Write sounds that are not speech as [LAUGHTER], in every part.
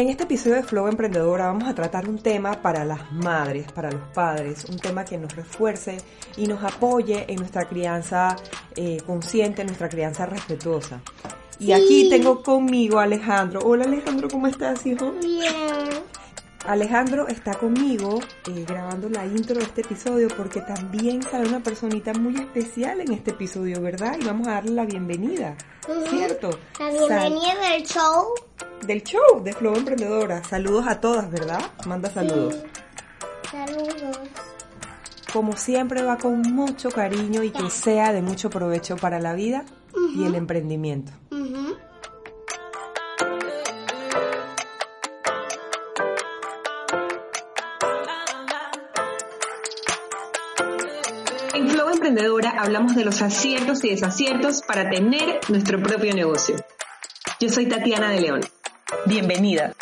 En este episodio de Flow Emprendedora vamos a tratar un tema para las madres, para los padres, un tema que nos refuerce y nos apoye en nuestra crianza eh, consciente, en nuestra crianza respetuosa. Y aquí tengo conmigo a Alejandro. Hola Alejandro, ¿cómo estás, hijo? Bien. Alejandro está conmigo eh, grabando la intro de este episodio porque también sale una personita muy especial en este episodio, ¿verdad? Y vamos a darle la bienvenida, ¿cierto? La bienvenida del show. Del show de Flow Emprendedora. Saludos a todas, ¿verdad? Manda saludos. Saludos. Como siempre va con mucho cariño y que sea de mucho provecho para la vida y el emprendimiento. En Emprendedora hablamos de los aciertos y desaciertos para tener nuestro propio negocio. Yo soy Tatiana de León. Bienvenida.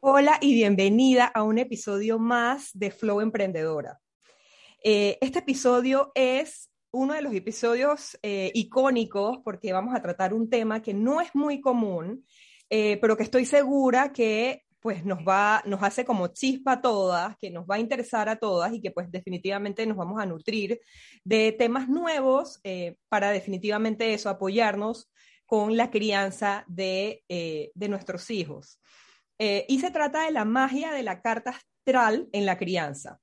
Hola y bienvenida a un episodio más de Flow Emprendedora. Eh, este episodio es uno de los episodios eh, icónicos porque vamos a tratar un tema que no es muy común, eh, pero que estoy segura que pues nos va, nos hace como chispa a todas, que nos va a interesar a todas y que pues definitivamente nos vamos a nutrir de temas nuevos eh, para definitivamente eso, apoyarnos con la crianza de, eh, de nuestros hijos. Y se trata de la magia de la carta astral en la crianza.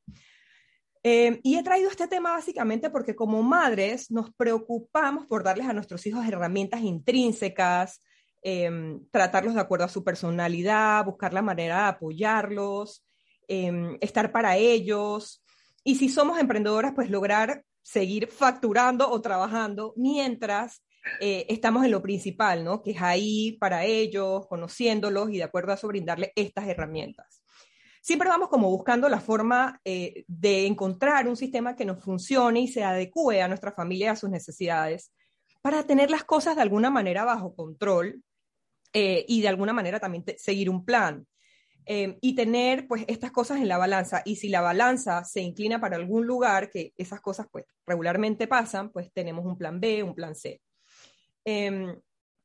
Eh, y he traído este tema básicamente porque como madres nos preocupamos por darles a nuestros hijos herramientas intrínsecas, eh, tratarlos de acuerdo a su personalidad, buscar la manera de apoyarlos, eh, estar para ellos. Y si somos emprendedoras, pues lograr seguir facturando o trabajando mientras eh, estamos en lo principal, ¿no? Que es ahí para ellos, conociéndolos y de acuerdo a eso brindarle estas herramientas. Siempre vamos como buscando la forma eh, de encontrar un sistema que nos funcione y se adecue a nuestra familia y a sus necesidades para tener las cosas de alguna manera bajo control eh, y de alguna manera también seguir un plan. Eh, y tener pues estas cosas en la balanza. Y si la balanza se inclina para algún lugar, que esas cosas pues regularmente pasan, pues tenemos un plan B, un plan C. Eh,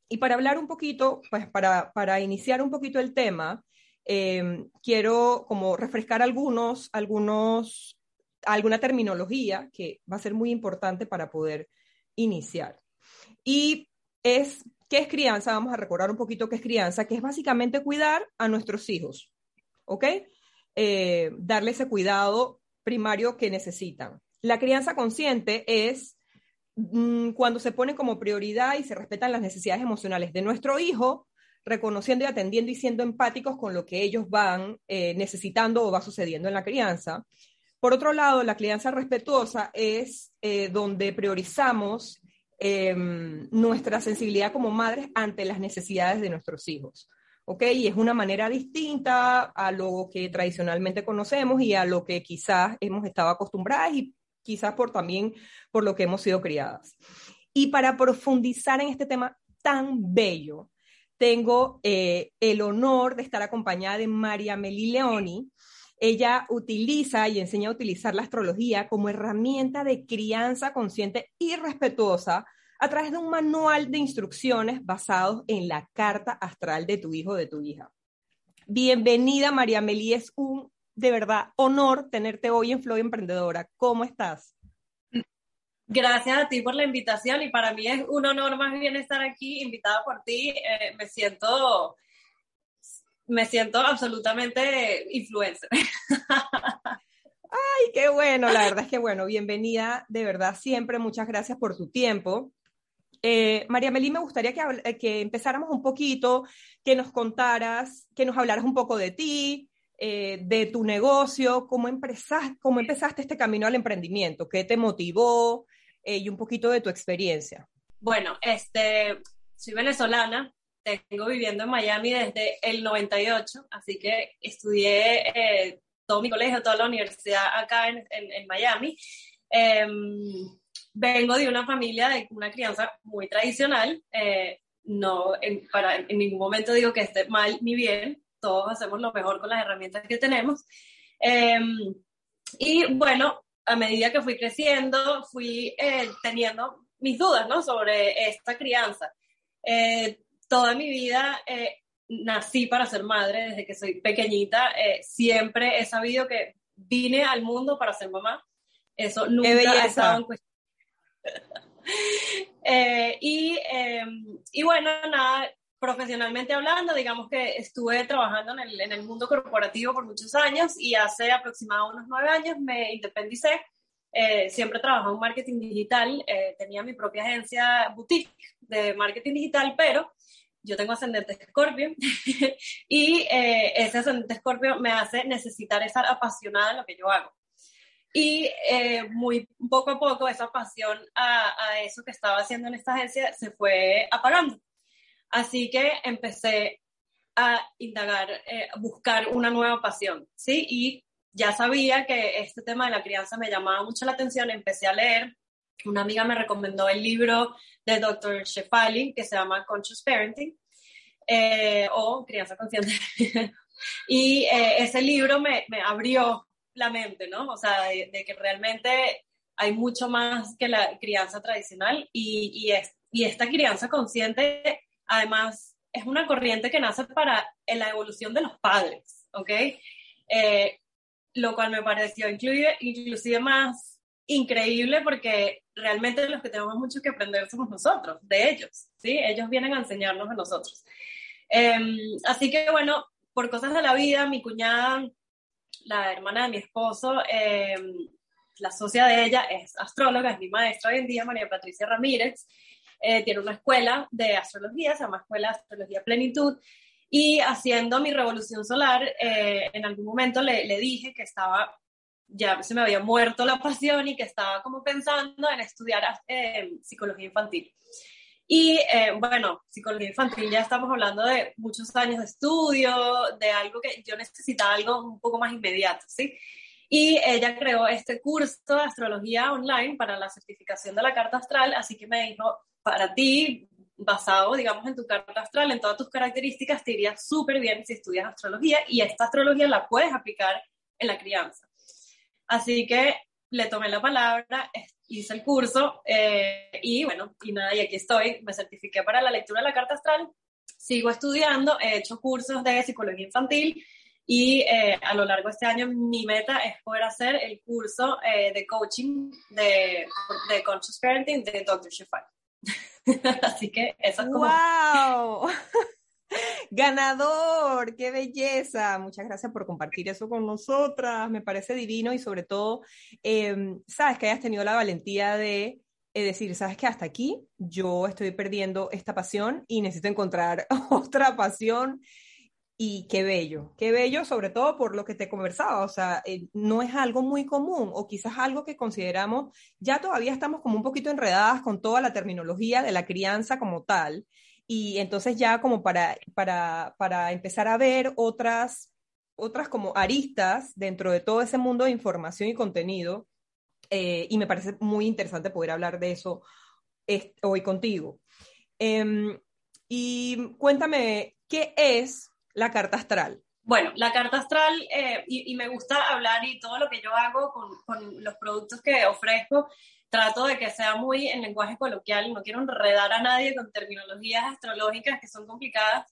y para hablar un poquito, pues para, para iniciar un poquito el tema, eh, quiero como refrescar algunos, algunos, alguna terminología que va a ser muy importante para poder iniciar. Y es, ¿qué es crianza? Vamos a recordar un poquito qué es crianza, que es básicamente cuidar a nuestros hijos, ¿ok? Eh, darle ese cuidado primario que necesitan. La crianza consciente es mm, cuando se pone como prioridad y se respetan las necesidades emocionales de nuestro hijo, reconociendo y atendiendo y siendo empáticos con lo que ellos van eh, necesitando o va sucediendo en la crianza. Por otro lado, la crianza respetuosa es eh, donde priorizamos eh, nuestra sensibilidad como madres ante las necesidades de nuestros hijos. ¿Ok? Y es una manera distinta a lo que tradicionalmente conocemos y a lo que quizás hemos estado acostumbradas y quizás por también por lo que hemos sido criadas. Y para profundizar en este tema tan bello, tengo eh, el honor de estar acompañada de María Meli Leoni. Ella utiliza y enseña a utilizar la astrología como herramienta de crianza consciente y respetuosa a través de un manual de instrucciones basados en la carta astral de tu hijo o de tu hija. Bienvenida, María Meli. Es un, de verdad, honor tenerte hoy en Flow Emprendedora. ¿Cómo estás? Gracias a ti por la invitación y para mí es un honor más bien estar aquí invitada por ti. Eh, me siento me siento absolutamente influencer. [LAUGHS] Ay, qué bueno, la verdad es que bueno, bienvenida, de verdad, siempre, muchas gracias por tu tiempo. Eh, María Melí, me gustaría que, que empezáramos un poquito, que nos contaras, que nos hablaras un poco de ti, eh, de tu negocio, cómo cómo empezaste este camino al emprendimiento, qué te motivó eh, y un poquito de tu experiencia. Bueno, este, soy venezolana, tengo viviendo en Miami desde el 98, así que estudié eh, todo mi colegio, toda la universidad acá en, en- Miami. Em, vengo de una familia de una crianza muy tradicional. eh, no, en, para, en ningún momento digo que esté mal ni bien. Todos hacemos lo mejor con las herramientas que tenemos. Em, Y bueno, a medida que fui creciendo, fui eh, teniendo mis dudas, ¿no? Sobre esta crianza. Eh, toda mi vida eh, nací para ser madre, desde que soy pequeñita, siempre he sabido que vine al mundo para ser mamá. Eso nunca ha estado en cuestión. [LAUGHS] y, em, y bueno, nada, profesionalmente hablando, digamos que estuve trabajando en el, en el, mundo corporativo por muchos años y hace aproximadamente unos nueve años me independicé. Eh, siempre trabajaba en marketing digital, eh, tenía mi propia agencia boutique de marketing digital, pero yo tengo ascendente Scorpio [LAUGHS] y eh, ese ascendente Scorpio me hace necesitar estar apasionada en lo que yo hago. Y muy poco a poco esa pasión a, a eso que estaba haciendo en esta agencia se fue apagando Así que empecé a indagar, eh, buscar una nueva pasión, ¿sí? Y ya sabía que este tema de la crianza me llamaba mucho la atención, empecé a leer. Una amiga me recomendó el libro de Dr. Shefali que se llama Conscious Parenting eh, o Crianza Consciente. [LAUGHS] y eh, ese libro me, abrió la mente, ¿no? O sea, de, que realmente hay mucho más que la crianza tradicional y, y, es, y esta crianza consciente Además, es una corriente que nace para la evolución de los padres, ¿ok? Eh, lo cual me pareció inclusive, inclusive más increíble porque realmente los que tenemos mucho que aprender somos nosotros, de ellos, ¿sí? Ellos vienen a enseñarnos a nosotros. Em, así que bueno, por cosas de la vida, mi cuñada, la hermana de mi esposo, em, la socia de ella es astróloga, es mi maestra hoy en día, María Patricia Ramírez, eh, tiene una escuela de astrología, se llama Escuela de Astrología Plenitud, y haciendo mi revolución solar, eh, en algún momento le, le, dije que estaba, ya se me había muerto la pasión y que estaba como pensando en estudiar eh, psicología infantil. Y bueno, psicología infantil ya estamos hablando de muchos años de estudio, de algo que yo necesitaba algo un poco más inmediato, ¿sí? Y ella creó este curso de astrología online para la certificación de la carta astral, así que me dijo, para ti, basado, digamos, en tu carta astral, en todas tus características, te iría súper bien si estudias astrología y esta astrología la puedes aplicar en la crianza. Así que le tomé la palabra, hice el curso eh, y bueno, y nada, y aquí estoy, me certifiqué para la lectura de la carta astral, sigo estudiando, he hecho cursos de psicología infantil y eh, a lo largo de este año mi meta es poder hacer el curso eh, de coaching de, Conscious Parenting de Dr. Shefali. [LAUGHS] Así que eso es como... ¡Wow! [LAUGHS] Ganador, qué belleza. Muchas gracias por compartir eso con nosotras. Me parece divino y sobre todo, em, sabes que hayas tenido la valentía de eh, decir, sabes que hasta aquí yo estoy perdiendo esta pasión y necesito encontrar [LAUGHS] otra pasión y qué bello, qué bello, sobre todo por lo que te conversaba, o sea, eh, no es algo muy común o quizás algo que consideramos, ya todavía estamos como un poquito enredadas con toda la terminología de la crianza como tal, y entonces ya como para, para, para empezar a ver otras, otras como aristas dentro de todo ese mundo de información y contenido, eh, y me parece muy interesante poder hablar de eso hoy contigo. Em, y cuéntame, ¿qué es la carta astral? Bueno, la carta astral, eh, y, me gusta hablar y todo lo que yo hago con, con, los productos que ofrezco, trato de que sea muy en lenguaje coloquial, no quiero enredar a nadie con terminologías astrológicas que son complicadas,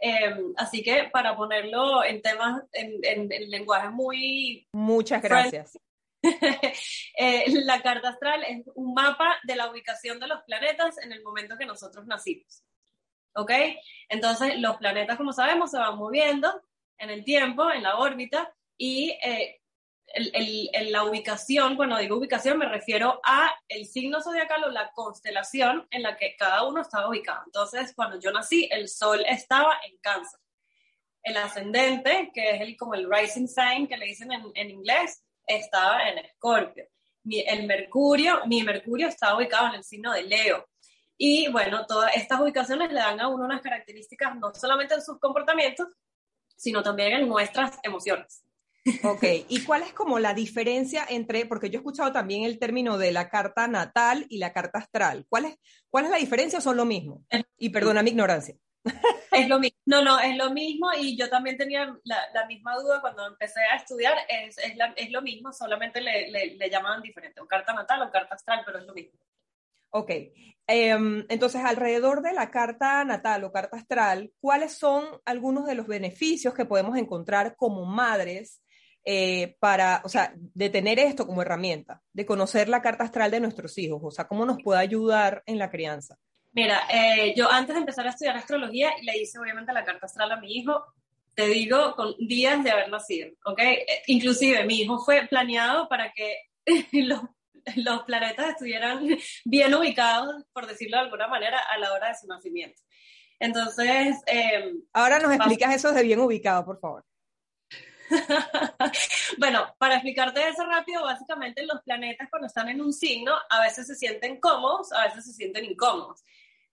eh, así que para ponerlo en temas, en, en, lenguaje muy... Muchas gracias. [LAUGHS] eh, la carta astral es un mapa de la ubicación de los planetas en el momento que nosotros nacimos. ¿Ok? Entonces, los planetas, como sabemos, se van moviendo en el tiempo, en la órbita, y eh, el, la ubicación, cuando digo ubicación, me refiero a el signo zodiacal o la constelación en la que cada uno estaba ubicado. Entonces, cuando yo nací, el Sol estaba en Cáncer. El ascendente, que es el, como el rising sign que le dicen en, en inglés, estaba en Escorpio. el Mercurio, mi Mercurio estaba ubicado en el signo de Leo. Y bueno, todas estas ubicaciones le dan a uno unas características no solamente en sus comportamientos, sino también en nuestras emociones. Ok, ¿y cuál es como la diferencia entre, porque yo he escuchado también el término de la carta natal y la carta astral, ¿cuál es, cuál es la diferencia o son lo mismo? Y perdona mi ignorancia. Es lo mismo. No, no, es lo mismo y yo también tenía la, misma duda cuando empecé a estudiar, es, es, lo mismo, solamente le, le, llamaban diferente, o carta natal o carta astral, pero es lo mismo. Ok, em, entonces alrededor de la carta natal o carta astral, ¿cuáles son algunos de los beneficios que podemos encontrar como madres eh, para, o sea, de tener esto como herramienta, de conocer la carta astral de nuestros hijos? O sea, ¿cómo nos puede ayudar en la crianza? Mira, eh, yo antes de empezar a estudiar astrología le hice obviamente la carta astral a mi hijo, te digo, con días de haber nacido, ¿ok? Eh, inclusive mi hijo fue planeado para que [LAUGHS] los, [LAUGHS] los planetas estuvieran [LAUGHS] bien ubicados, por decirlo de alguna manera, a la hora de su nacimiento. Entonces... Em, Ahora nos explicas eso de bien ubicado, por favor. [LAUGHS] bueno, para explicarte eso rápido, básicamente los planetas cuando están en un signo a veces se sienten cómodos, a veces se sienten incómodos.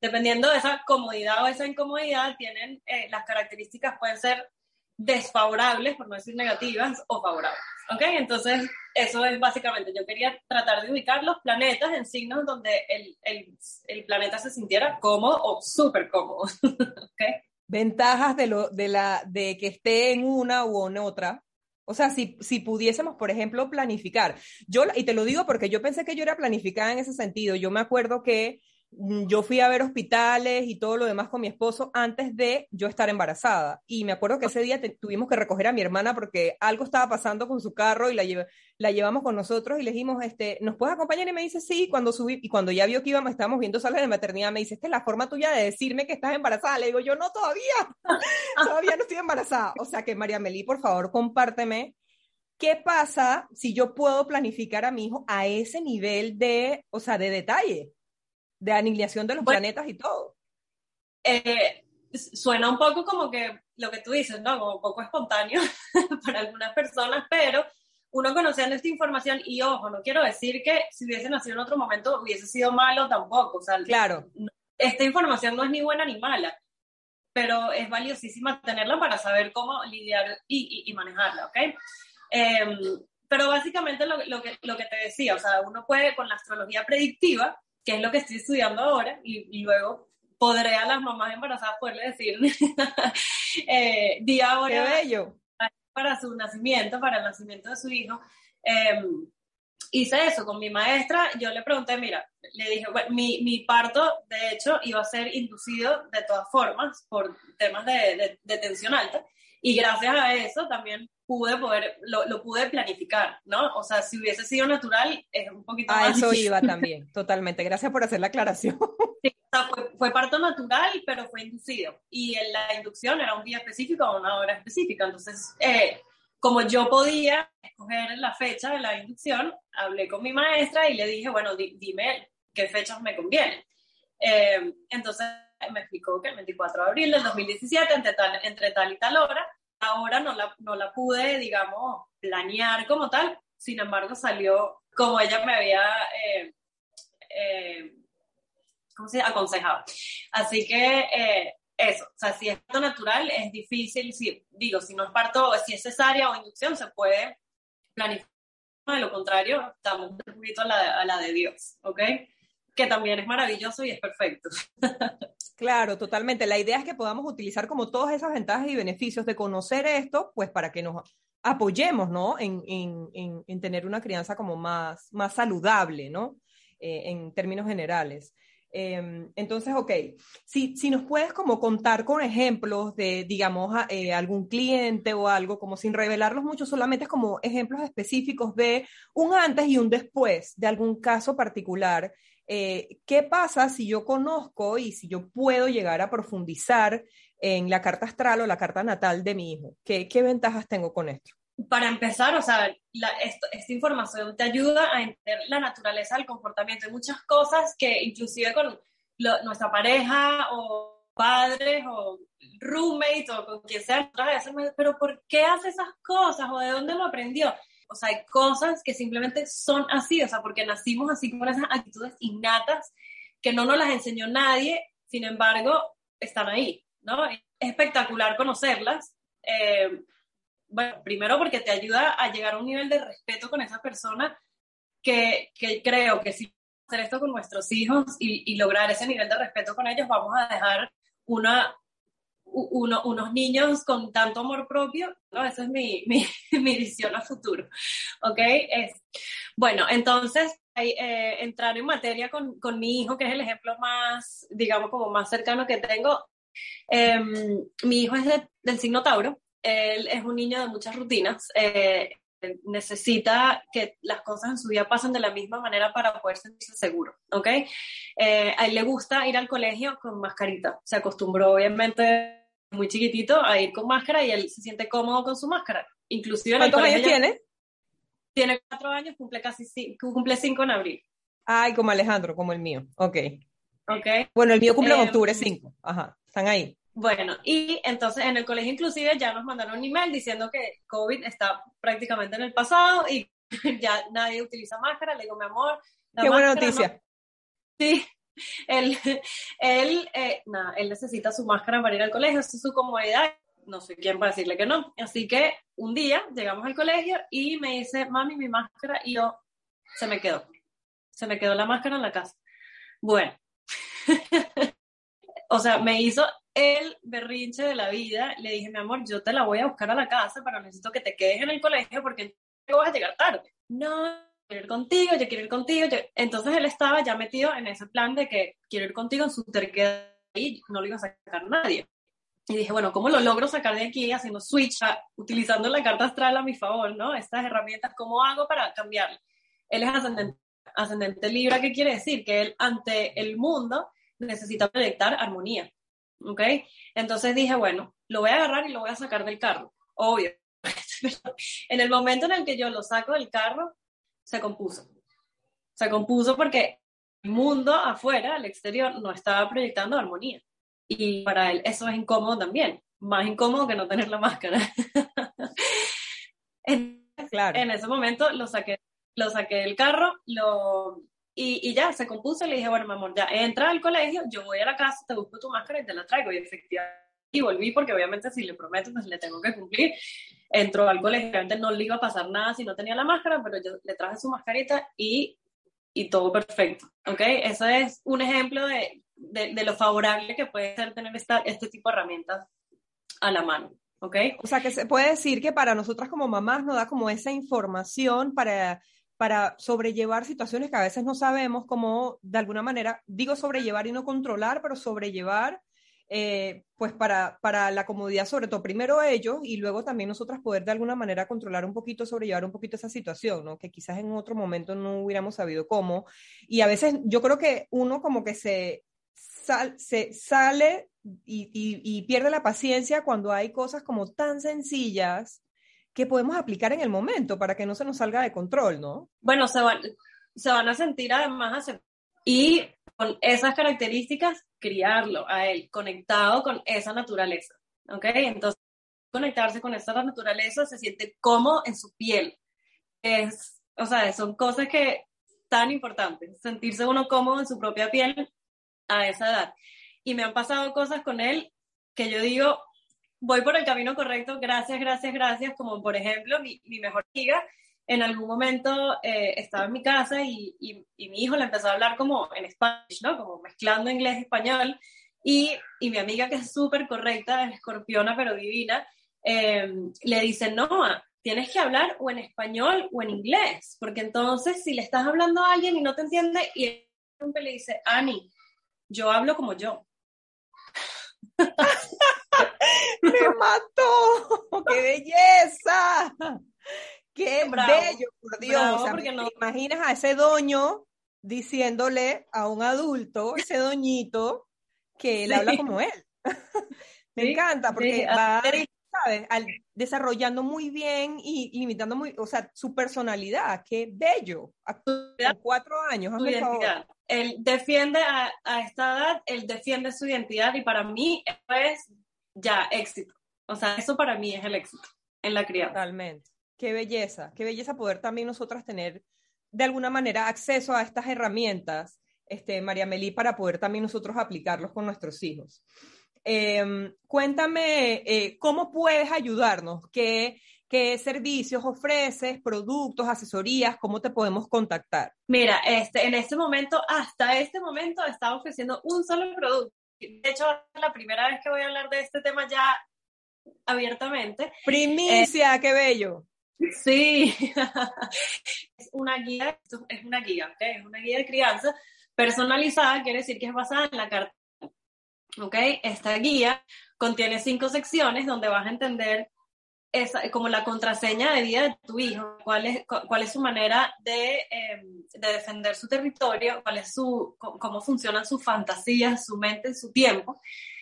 Dependiendo de esa comodidad o esa incomodidad, tienen eh, las características pueden ser desfavorables, por no decir negativas, o favorables. ¿Ok? Entonces, eso es básicamente, yo quería tratar de ubicar los planetas en signos donde el, el, el planeta se sintiera cómodo o súper cómodo. [LAUGHS] ¿Ok? ventajas de, lo, de, la, de que esté en una u en otra. O sea, si, si pudiésemos, por ejemplo, planificar. Yo, y te lo digo porque yo pensé que yo era planificada en ese sentido. Yo me acuerdo que yo fui a ver hospitales y todo lo demás con mi esposo antes de yo estar embarazada. Y me acuerdo que ese día tuvimos que recoger a mi hermana porque algo estaba pasando con su carro y la, la llevamos con nosotros y le dijimos, este, ¿nos puedes acompañar? Y me dice, sí, cuando subí, y cuando ya vio que íbamos, estábamos viendo salas de maternidad, me dice, esta es la forma tuya de decirme que estás embarazada. Le digo, yo no, todavía, [LAUGHS] todavía no estoy embarazada. O sea que, María Melí, por favor, compárteme. ¿Qué pasa si yo puedo planificar a mi hijo a ese nivel de, o sea, de detalle? De aniquilación de los planetas y todo. Eh, suena un poco como que lo que tú dices, ¿no? Como un poco espontáneo [LAUGHS] para algunas personas, pero uno conociendo esta información, y ojo, no quiero decir que si hubiese nacido en otro momento hubiese sido malo tampoco, o sea, claro. esta información no es ni buena ni mala, pero es valiosísima tenerla para saber cómo lidiar y, manejarla, ¿ok? Em, pero básicamente lo, lo, que, lo que te decía, o sea, uno puede con la astrología predictiva, que es lo que estoy estudiando ahora, y, luego podré a las mamás embarazadas poderle decir [LAUGHS] eh, día ahora bello. para su nacimiento, para el nacimiento de su hijo. Em, hice eso con mi maestra, yo le pregunté, mira, le dije, bueno, mi, mi, parto, de hecho, iba a ser inducido de todas formas por temas de, de tensión alta, y gracias a eso también pude poder, lo, lo, pude planificar, ¿no? O sea, si hubiese sido natural, es un poquito a más. eso iba [LAUGHS] también, totalmente. Gracias por hacer la aclaración. Sí, o sea, fue, fue, parto natural, pero fue inducido. Y en la inducción era un día específico o una hora específica. Entonces, eh, como yo podía escoger la fecha de la inducción, hablé con mi maestra y le dije, bueno, dime qué fechas me convienen. Eh, entonces me explicó que el 24 de abril del 2017, entre tal, entre tal y tal hora, ahora no la, no la pude, digamos, planear como tal, sin embargo salió como ella me había, eh, eh, ¿cómo se aconsejado. Así que eh, eso, o sea, si es natural es difícil, si, digo, si no es parto, si es cesárea o inducción, se puede planificar, de lo contrario, estamos un poquito a la, a la de Dios, ¿ok? Que también es maravilloso y es perfecto. [LAUGHS] Claro, totalmente. La idea es que podamos utilizar como todas esas ventajas y beneficios de conocer esto, pues para que nos apoyemos, ¿no? En, en, en, tener una crianza como más, más saludable, ¿no? Eh, en términos generales. Em, entonces, ok, si, si nos puedes como contar con ejemplos de, digamos, eh, algún cliente o algo, como sin revelarlos mucho, solamente como ejemplos específicos de un antes y un después de algún caso particular eh, ¿qué pasa si yo conozco y si yo puedo llegar a profundizar en la carta astral o la carta natal de mi hijo? ¿Qué, qué ventajas tengo con esto? Para empezar, o sea, esta información te ayuda a entender la naturaleza del comportamiento. Hay muchas cosas que inclusive con nuestra pareja o padres o roommate o con quien sea, pero ¿por qué hace esas cosas o de dónde lo aprendió? O sea, hay cosas que simplemente son así, o sea, porque nacimos así con esas actitudes innatas que no nos las enseñó nadie, sin embargo, están ahí, ¿no? Es espectacular conocerlas. Eh, bueno, primero porque te ayuda a llegar a un nivel de respeto con esa persona que, que creo que si hacer esto con nuestros hijos y, y, lograr ese nivel de respeto con ellos, vamos a dejar una uno, unos niños con tanto amor propio, ¿no? Esa es mi, [LAUGHS] mi, mi visión a futuro, ¿ok? Es, bueno, entonces, eh, entrar en materia con, con, mi hijo, que es el ejemplo más, digamos, como más cercano que tengo. Eh, mi hijo es de, del signo Tauro, él es un niño de muchas rutinas. Eh, necesita que las cosas en su vida pasen de la misma manera para poder sentirse seguro, ¿ok? Eh, a él le gusta ir al colegio con mascarita, se acostumbró obviamente muy chiquitito a ir con máscara y él se siente cómodo con su máscara. Inclusive ¿Cuántos años tiene? Tiene cuatro años, cumple casi cinco, cumple cinco en abril. Ay, como Alejandro, como el mío, ok. Ok. Bueno, el mío cumple en Em, octubre 5, ajá, están ahí. Bueno, y entonces en el colegio inclusive ya nos mandaron un email diciendo que COVID está prácticamente en el pasado y [LAUGHS] ya nadie utiliza máscara. Le digo, mi amor, la Qué buena no- noticia. Sí, [LAUGHS] él, él, eh, nada, él necesita su máscara para ir al colegio, esa es su comodidad. No sé quién va a decirle que no. Así que un día llegamos al colegio y me dice, mami, mi máscara, y yo, se me quedó. Se me quedó la máscara en la casa. Bueno, [LAUGHS] o sea, me hizo el berrinche de la vida. Le dije, mi amor, yo te la voy a buscar a la casa, pero necesito que te quedes en el colegio porque no vas a llegar tarde. No, quiero ir contigo, yo quiero ir contigo. Entonces él estaba ya metido en ese plan de que quiero ir contigo en su terquedad y no lo iba a sacar nadie. Y dije, bueno, ¿cómo lo logro sacar de aquí haciendo switch, utilizando la carta astral a mi favor, ¿no? Estas herramientas, ¿cómo hago para cambiarle? Él es ascendente, ascendente Libra, ¿qué quiere decir? Que él ante el mundo necesita proyectar armonía, ¿ok? Entonces dije, bueno, lo voy a agarrar y lo voy a sacar del carro, obvio. [LAUGHS] En el momento en el que yo lo saco del carro, se compuso. Se compuso porque el mundo afuera, al exterior, no estaba proyectando armonía. Y para él eso es incómodo también, más incómodo que no tener la máscara. [LAUGHS] Claro. en ese momento lo saqué, lo saqué del carro lo, y, y ya se compuso. Le dije, bueno, mi amor, ya entra al colegio, yo voy a la casa, te busco tu máscara y te la traigo. Y efectivamente, y volví porque obviamente si le prometo, pues le tengo que cumplir. Entró al colegio, obviamente no le iba a pasar nada si no tenía la máscara, pero yo le traje su mascarita y, y todo perfecto. ¿Ok? Ese es un ejemplo de, de, de lo favorable que puede ser tener esta, este tipo de herramientas a la mano. ¿Ok? O sea, que se puede decir que para nosotras como mamás nos da como esa información para, para sobrellevar situaciones que a veces no sabemos cómo, de alguna manera, digo sobrellevar y no controlar, pero sobrellevar, eh, pues para, para la comodidad, sobre todo primero ellos y luego también nosotras poder de alguna manera controlar un poquito, sobrellevar un poquito esa situación, ¿no? Que quizás en otro momento no hubiéramos sabido cómo. Y a veces yo creo que uno como que se, sal- se sale y pierde la paciencia cuando hay cosas como tan sencillas que podemos aplicar en el momento para que no se nos salga de control, ¿no? bueno, se van, se van a sentir además. Y con esas características, criarlo a él, conectado con esa naturaleza. ¿Ok? Entonces, conectarse con esa naturaleza se siente cómodo en su piel. Es, o sea, son cosas que tan importantes, sentirse uno cómodo en su propia piel a esa edad. Y me han pasado cosas con él que yo digo, voy por el camino correcto, gracias, gracias, gracias, como por ejemplo mi, mi mejor amiga, en algún momento eh, estaba en mi casa y, y, y, mi hijo le empezó a hablar como en español, ¿no? Como mezclando inglés y español. Y, y mi amiga, que es súper correcta, es escorpiona pero divina, eh, le dice, no, tienes que hablar o en español o en inglés, porque entonces si le estás hablando a alguien y no te entiende, y él le dice, Ani, yo hablo como yo. [LAUGHS] ¡Me mató! ¡Qué belleza! ¡Qué Bravo, bello, por Dios! bravo, o sea, porque ¿te no- imaginas a ese doño diciéndole a un adulto, ese doñito, que él Sí. habla como él. [LAUGHS] Me Sí, encanta porque sí, va, ¿sabes? Al- desarrollando muy bien y imitando muy, o sea, su personalidad. ¡Qué bello! A cuatro años, hazme el favor. Él defiende a, a esta edad, él defiende su identidad y para mí eso es ya éxito. O sea, eso para mí es el éxito en la crianza. Totalmente. Qué belleza, qué belleza poder también nosotras tener de alguna manera acceso a estas herramientas, este, María Melí, para poder también nosotros aplicarlos con nuestros hijos. Eh, cuéntame eh, cómo puedes ayudarnos, ¿Qué, qué servicios ofreces, productos, asesorías, cómo te podemos contactar. Mira, este, en este momento, hasta este momento, estaba ofreciendo un solo producto. De hecho, es la primera vez que voy a hablar de este tema ya abiertamente. Primicia, qué bello. Sí, [LAUGHS] es una guía, es una guía, ¿okay? es una guía de crianza personalizada, quiere decir que es basada en la carta. ¿Ok? Esta guía contiene cinco secciones donde vas a entender esa, como la contraseña de vida de tu hijo, cuál es, cuál es su manera de, em, de defender su territorio, cuál es su, cómo funcionan sus fantasías, su mente, su tiempo,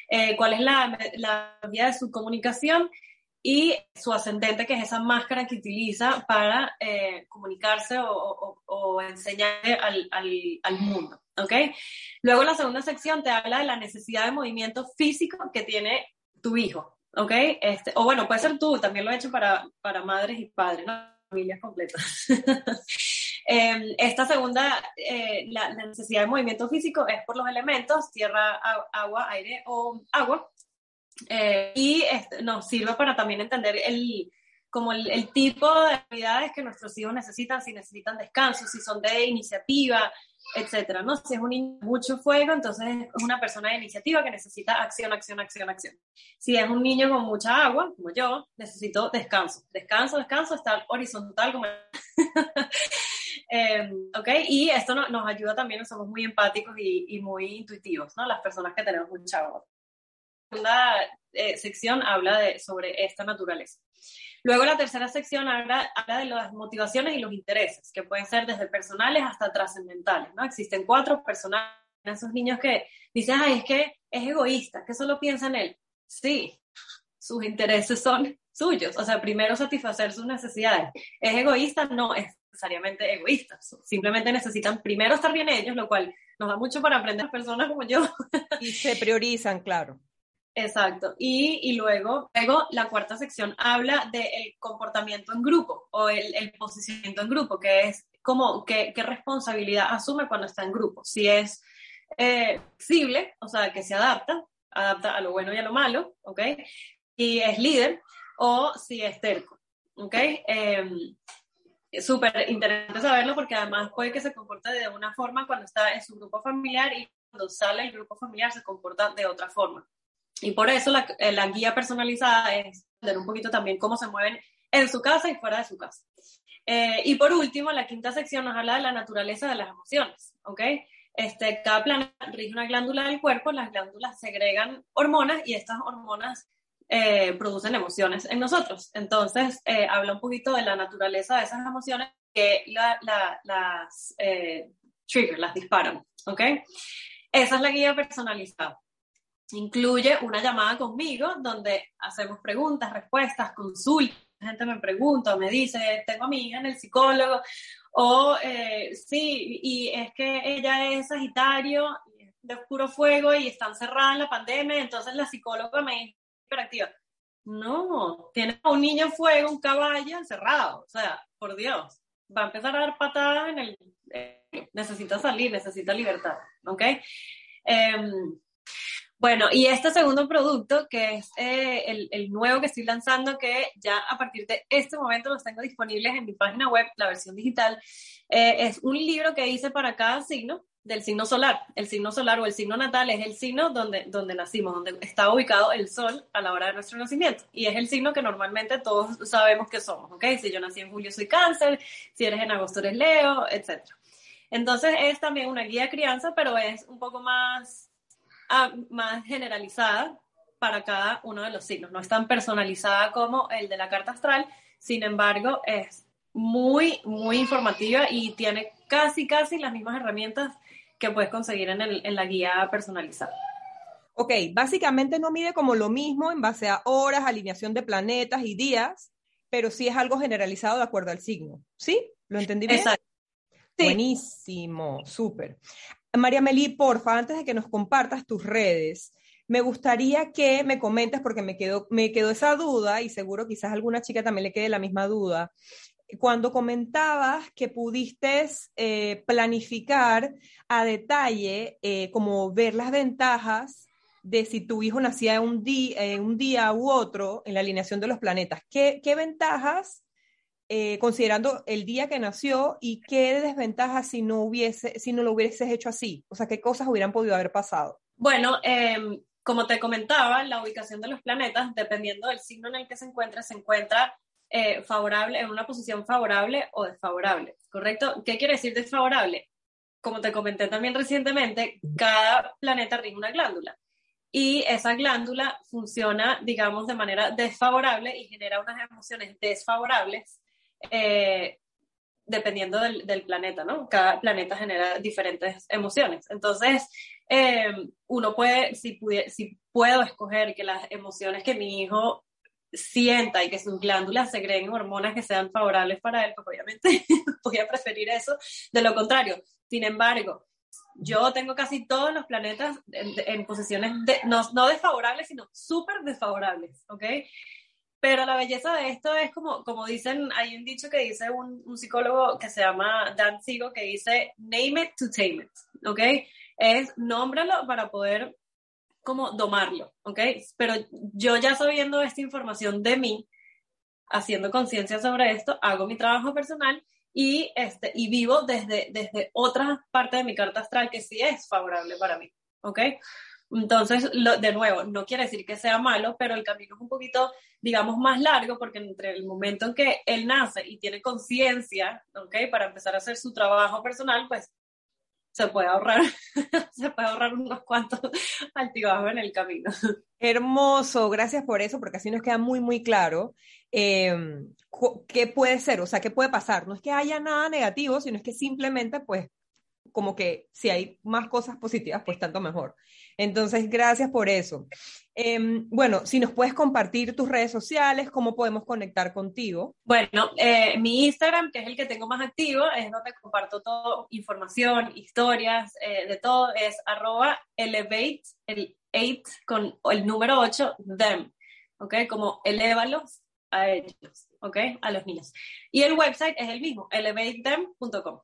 eh, cuál es la, la vía de su comunicación y su ascendente, que es esa máscara que utiliza para eh, comunicarse o, o, o enseñarle al, al, al, mundo. ¿ok? Luego la segunda sección te habla de la necesidad de movimiento físico que tiene tu hijo. ¿Ok? Este, o bueno, puede ser tú, también lo he hecho para, para madres y padres, ¿no? familias completas. [LAUGHS] eh, esta segunda, eh, la, la, necesidad de movimiento físico es por los elementos, tierra, agua, aire o agua. Eh, y este, nos sirve para también entender el, como el, el, tipo de actividades que nuestros hijos necesitan, si necesitan descanso, si son de iniciativa, etcétera, ¿no? Si es un niño mucho fuego, entonces es una persona de iniciativa que necesita acción, acción, acción, acción. Si es un niño con mucha agua, como yo, necesito descanso. Descanso, descanso, estar horizontal como... eh, [LAUGHS] ¿Ok? Y esto no, nos ayuda también, somos muy empáticos y, y, muy intuitivos, ¿no? Las personas que tenemos mucha agua. La segunda eh, sección habla de, sobre esta naturaleza. Luego la tercera sección habla, habla, de las motivaciones y los intereses, que pueden ser desde personales hasta trascendentales, ¿no? Existen cuatro personales, esos niños que dicen, ay, es que es egoísta, que solo piensa en él. Sí, sus intereses son suyos, o sea, primero satisfacer sus necesidades. ¿Es egoísta? No es necesariamente egoísta, simplemente necesitan primero estar bien ellos, lo cual nos da mucho para aprender a personas como yo. Y se priorizan, claro. Exacto. Y, y, luego, luego la cuarta sección habla del comportamiento en grupo o el, posicionamiento en grupo, que es como qué, qué, responsabilidad asume cuando está en grupo. Si es eh, flexible, o sea, que se adapta, adapta a lo bueno y a lo malo, ¿ok? Y es líder, o si es terco, ¿ok? Eh, Súper interesante saberlo porque además puede que se comporte de una forma cuando está en su grupo familiar y cuando sale el grupo familiar se comporta de otra forma. Y por eso la, la, guía personalizada es ver un poquito también cómo se mueven en su casa y fuera de su casa. Eh, y por último, la quinta sección nos habla de la naturaleza de las emociones, ¿ok? Este, cada planeta rige una glándula del cuerpo, las glándulas segregan hormonas y estas hormonas eh, producen emociones en nosotros. Entonces, eh, habla un poquito de la naturaleza de esas emociones que la, la, las eh, trigger, las disparan, ¿ok? Esa es la guía personalizada. Incluye una llamada conmigo donde hacemos preguntas, respuestas, consultas. La gente me pregunta me dice, tengo a mi hija en el psicólogo, o eh, sí, y es que ella es Sagitario de oscuro fuego y está encerrada en la pandemia, entonces la psicóloga me dice hiperactiva. No, tiene un niño en fuego, un caballo encerrado, o sea, por Dios, va a empezar a dar patadas en el... Eh, necesita salir, necesita libertad, ¿ok? Eh, bueno, y este segundo producto, que es eh, el, nuevo que estoy lanzando, que ya a partir de este momento los tengo disponibles en mi página web, la versión digital, eh, es un libro que hice para cada signo del signo solar. El signo solar o el signo natal es el signo donde, donde nacimos, donde está ubicado el sol a la hora de nuestro nacimiento. Y es el signo que normalmente todos sabemos que somos, ¿ok? Si yo nací en julio soy cáncer, si eres en agosto eres leo, etc. Entonces es también una guía de crianza, pero es un poco más más generalizada para cada uno de los signos. No es tan personalizada como el de la carta astral, sin embargo, es muy, muy informativa y tiene casi, casi las mismas herramientas que puedes conseguir en, el, en la guía personalizada. Ok, básicamente no mide como lo mismo en base a horas, alineación de planetas y días, pero sí es algo generalizado de acuerdo al signo. ¿Sí? ¿Lo entendí bien? Exacto. Sí. Buenísimo, súper. María Meli, porfa, antes de que nos compartas tus redes, me gustaría que me comentes, porque me quedó, me quedó esa duda y seguro quizás a alguna chica también le quede la misma duda. Cuando comentabas que pudiste eh, planificar a detalle, eh, como ver las ventajas de si tu hijo nacía un, día, eh, un día u otro en la alineación de los planetas, ¿qué, qué ventajas eh, considerando el día que nació y qué desventajas si no hubiese, si no lo hubieses hecho así, o sea, qué cosas hubieran podido haber pasado. Bueno, em, como te comentaba, la ubicación de los planetas, dependiendo del signo en el que se encuentra, se encuentra eh, favorable, en una posición favorable o desfavorable, ¿correcto? ¿Qué quiere decir desfavorable? Como te comenté también recientemente, cada planeta rige una glándula y esa glándula funciona, digamos, de manera desfavorable y genera unas emociones desfavorables eh, dependiendo del, del, planeta, ¿no? Cada planeta genera diferentes emociones. Entonces, eh, uno puede, si, si puedo escoger que las emociones que mi hijo sienta y que sus glándulas segreguen hormonas que sean favorables para él, pues obviamente [LAUGHS] voy a preferir eso. De lo contrario, sin embargo, yo tengo casi todos los planetas en, posiciones no, no, desfavorables, sino súper desfavorables, ¿ok? Pero la belleza de esto es como, como dicen, hay un dicho que dice un, un psicólogo que se llama Dan Sigo, que dice, name it to tame it, ¿ok? Es nómbralo para poder como domarlo, ¿ok? Pero yo ya sabiendo esta información de mí, haciendo conciencia sobre esto, hago mi trabajo personal y, este, y vivo desde, desde otra parte de mi carta astral que sí es favorable para mí, ¿ok? Entonces, de nuevo, no quiere decir que sea malo, pero el camino es un poquito, digamos, más largo porque entre el momento en que él nace y tiene conciencia, ¿ok? Para empezar a hacer su trabajo personal, pues se puede ahorrar, [LAUGHS] se puede ahorrar unos cuantos [LAUGHS] altibajos en el camino. Hermoso, gracias por eso, porque así nos queda muy, muy claro eh, qué puede ser, o sea, qué puede pasar. No es que haya nada negativo, sino es que simplemente, pues, como que si hay más cosas positivas, pues tanto mejor. Entonces, gracias por eso. Em, bueno, si nos puedes compartir tus redes sociales, cómo podemos conectar contigo. Bueno, eh, mi Instagram, que es el que tengo más activo, es donde comparto todo, información, historias, eh, de todo, es arroba elevate, el 8 con el número 8, them, ¿ok? Como elévalos a ellos, ¿ok? A los niños. Y el website es el mismo, elevatethem.com.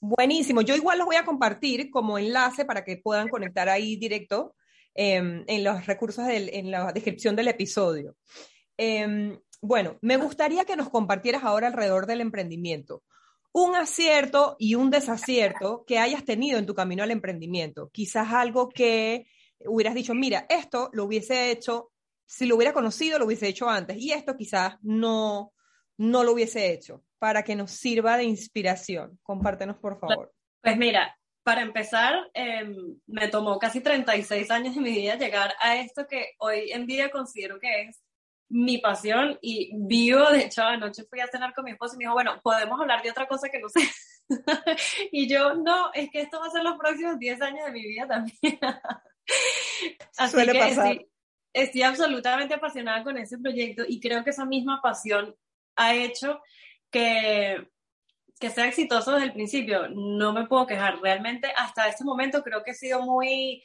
Buenísimo. Yo igual los voy a compartir como enlace para que puedan conectar ahí directo em, en los recursos, en la descripción del episodio. Em, bueno, me gustaría que nos compartieras ahora alrededor del emprendimiento. Un acierto y un desacierto que hayas tenido en tu camino al emprendimiento. Quizás algo que hubieras dicho, mira, esto lo hubiese hecho, si lo hubiera conocido, lo hubiese hecho antes. Y esto quizás no, no lo hubiese hecho para que nos sirva de inspiración? Compártenos, por favor. Pues mira, para empezar, em, me tomó casi 36 años de mi vida llegar a esto que hoy en día considero que es mi pasión y vivo, de hecho, anoche fui a cenar con mi esposo y me dijo, bueno, podemos hablar de otra cosa que no sé. [LAUGHS] y yo, no, es que esto va a ser los próximos 10 años de mi vida también. [LAUGHS] Así Suele que pasar. Estoy absolutamente apasionada con ese proyecto y creo que esa misma pasión ha hecho que, que sea exitoso desde el principio. No me puedo quejar. Realmente hasta este momento creo que he sido muy...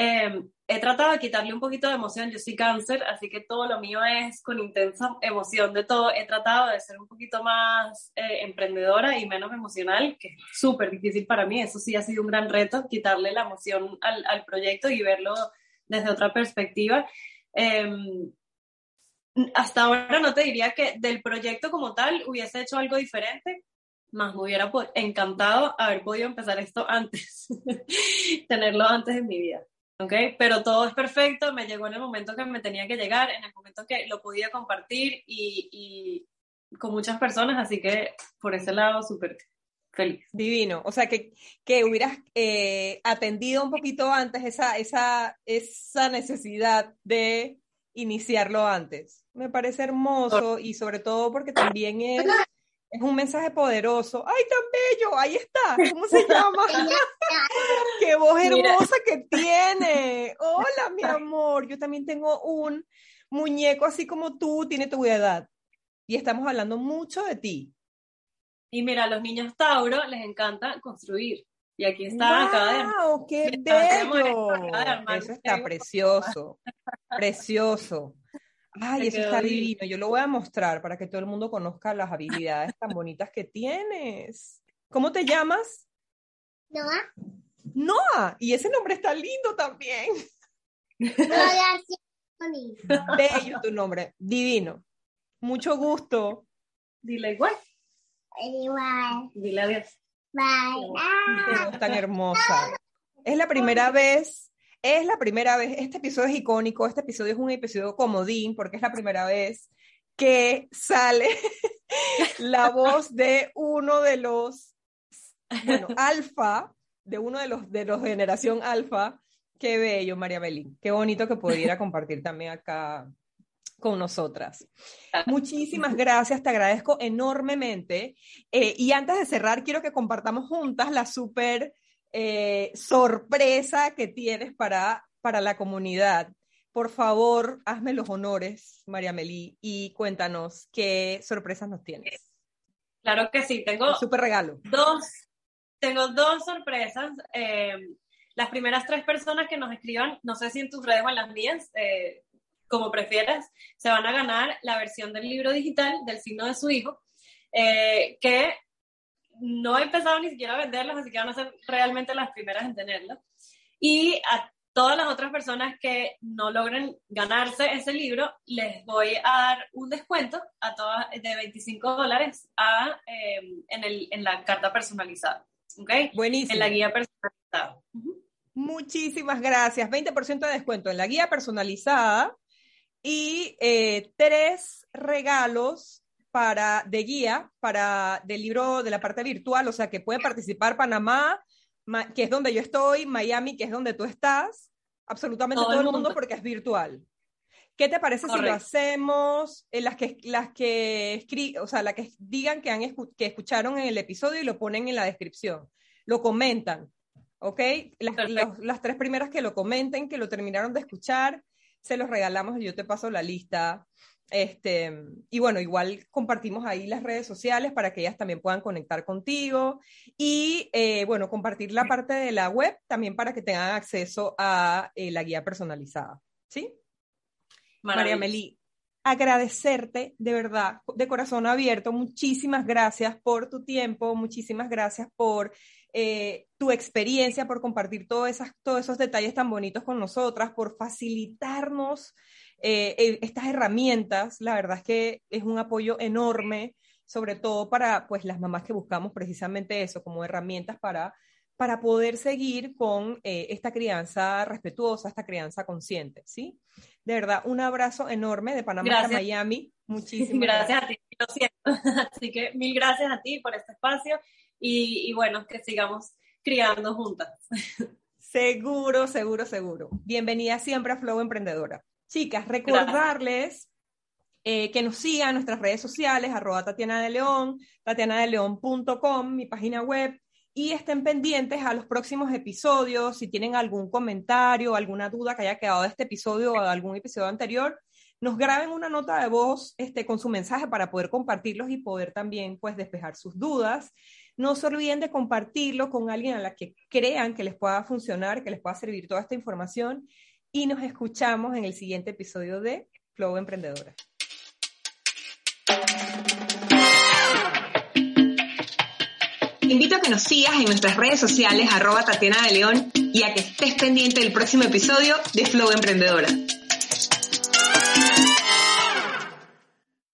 Eh, he tratado de quitarle un poquito de emoción. Yo soy cáncer, así que todo lo mío es con intensa emoción de todo. He tratado de ser un poquito más eh, emprendedora y menos emocional, que es súper difícil para mí. Eso sí ha sido un gran reto, quitarle la emoción al, al proyecto y verlo desde otra perspectiva. Eh, hasta ahora no te diría que del proyecto como tal hubiese hecho algo diferente, más me hubiera encantado haber podido empezar esto [LAUGHS] antes, tenerlo antes en mi vida. ¿ok? Pero todo es perfecto, me llegó en el momento que me tenía que llegar, en el momento que lo podía compartir y, y con muchas personas, así que por ese lado súper feliz. Divino, o sea que, que hubieras eh, atendido un poquito antes esa, esa, esa necesidad de iniciarlo antes. Me parece hermoso y sobre todo porque también es, es un mensaje poderoso. ¡Ay, tan bello! Ahí está. ¿Cómo se [LAUGHS] llama? ¡Qué voz hermosa que tiene! Hola, mi amor. Yo también tengo un muñeco así como tú, tiene tu edad. Y estamos hablando mucho de ti. Y mira, a los niños Tauro les encanta construir. Y aquí está, ¡Wow! ¡Qué bello! Eso está precioso, precioso. Ay, eso está divino. Yo lo voy a mostrar para que todo el mundo conozca las habilidades tan bonitas que tienes. ¿Cómo te llamas? Noah. Noah. Y ese nombre está lindo también. Noah bonito. Bello tu nombre. Divino. Mucho gusto. Dile igual. Igual. Dile adiós. Bye. Qué voz tan hermosa. Es la primera vez, Es la primera vez, este episodio es icónico, este episodio es un episodio comodín porque es la primera vez que sale [LAUGHS] la voz de uno de los, bueno, alfa, de uno de los de los generación alfa. Qué bello, María Belín. Qué bonito que pudiera compartir también acá con nosotras. Muchísimas gracias, te agradezco enormemente. Eh, y antes de cerrar, quiero que compartamos juntas la súper eh, sorpresa que tienes para, para la comunidad. Por favor, hazme los honores, María Melí, y cuéntanos qué sorpresas nos tienes. Claro que sí, tengo súper regalo. Dos, tengo dos sorpresas. Eh, las primeras tres personas que nos escriban, no sé si en tus redes o en las mías, eh, como prefieras, se van a ganar la versión del libro digital del signo de su hijo, eh, que no he empezado ni siquiera a venderlas, así que van a ser realmente las primeras en tenerlas. Y a todas las otras personas que no logren ganarse ese libro, les voy a dar un descuento a todas de 25 dólares a, eh, en, el, en, la carta personalizada. ¿Ok? Buenísimo. En la guía personalizada. Muchísimas gracias. 20% de descuento en la guía personalizada y eh, tres regalos para, de guía para del libro de la parte virtual, o sea que puede participar Panamá, que es donde yo estoy, Miami, que es donde tú estás, absolutamente todo, el mundo. porque es virtual. ¿Qué te parece si lo hacemos en las que las que o sea, las que digan que han que escucharon en el episodio y lo ponen en la descripción, lo comentan, ¿ok? Las, las tres primeras que lo comenten, que lo terminaron de escuchar, se los regalamos y yo te paso la lista. Este, y bueno, igual compartimos ahí las redes sociales para que ellas también puedan conectar contigo y eh, bueno, compartir la parte de la web también para que tengan acceso a eh, la guía personalizada. ¿Sí? María Meli, agradecerte de verdad, de corazón abierto. Muchísimas gracias por tu tiempo, muchísimas gracias por eh, tu experiencia, por compartir todos esos detalles tan bonitos con nosotras, por facilitarnos eh, eh, estas herramientas. La verdad es que es un apoyo enorme, sobre todo para pues, las mamás que buscamos precisamente eso, como herramientas para, para poder seguir con esta crianza respetuosa, esta crianza consciente. ¿sí? De verdad, un abrazo enorme de Panamá a Miami. Muchísimas gracias. Gracias a ti, lo siento. [LAUGHS] Así que mil gracias a ti por este espacio y, bueno, que sigamos criando juntas. [LAUGHS] Seguro, seguro, seguro. Bienvenida siempre a Flow Emprendedora. Chicas, recordarles eh, que nos sigan en nuestras redes sociales, arroba Tatiana de León, tatianadeleón.com, mi página web, y estén pendientes a los próximos episodios. Si tienen algún comentario, alguna duda que haya quedado de este episodio o de algún episodio anterior, nos graben una nota de voz este, con su mensaje para poder compartirlos y poder también pues despejar sus dudas. No se olviden de compartirlo con alguien a la que crean que les pueda funcionar, que les pueda servir toda esta información. Y nos escuchamos en el siguiente episodio de Flow Emprendedora. invito a que nos sigas en nuestras redes sociales, arroba Tatiana de León, y a que estés pendiente del próximo episodio de Flow Emprendedora.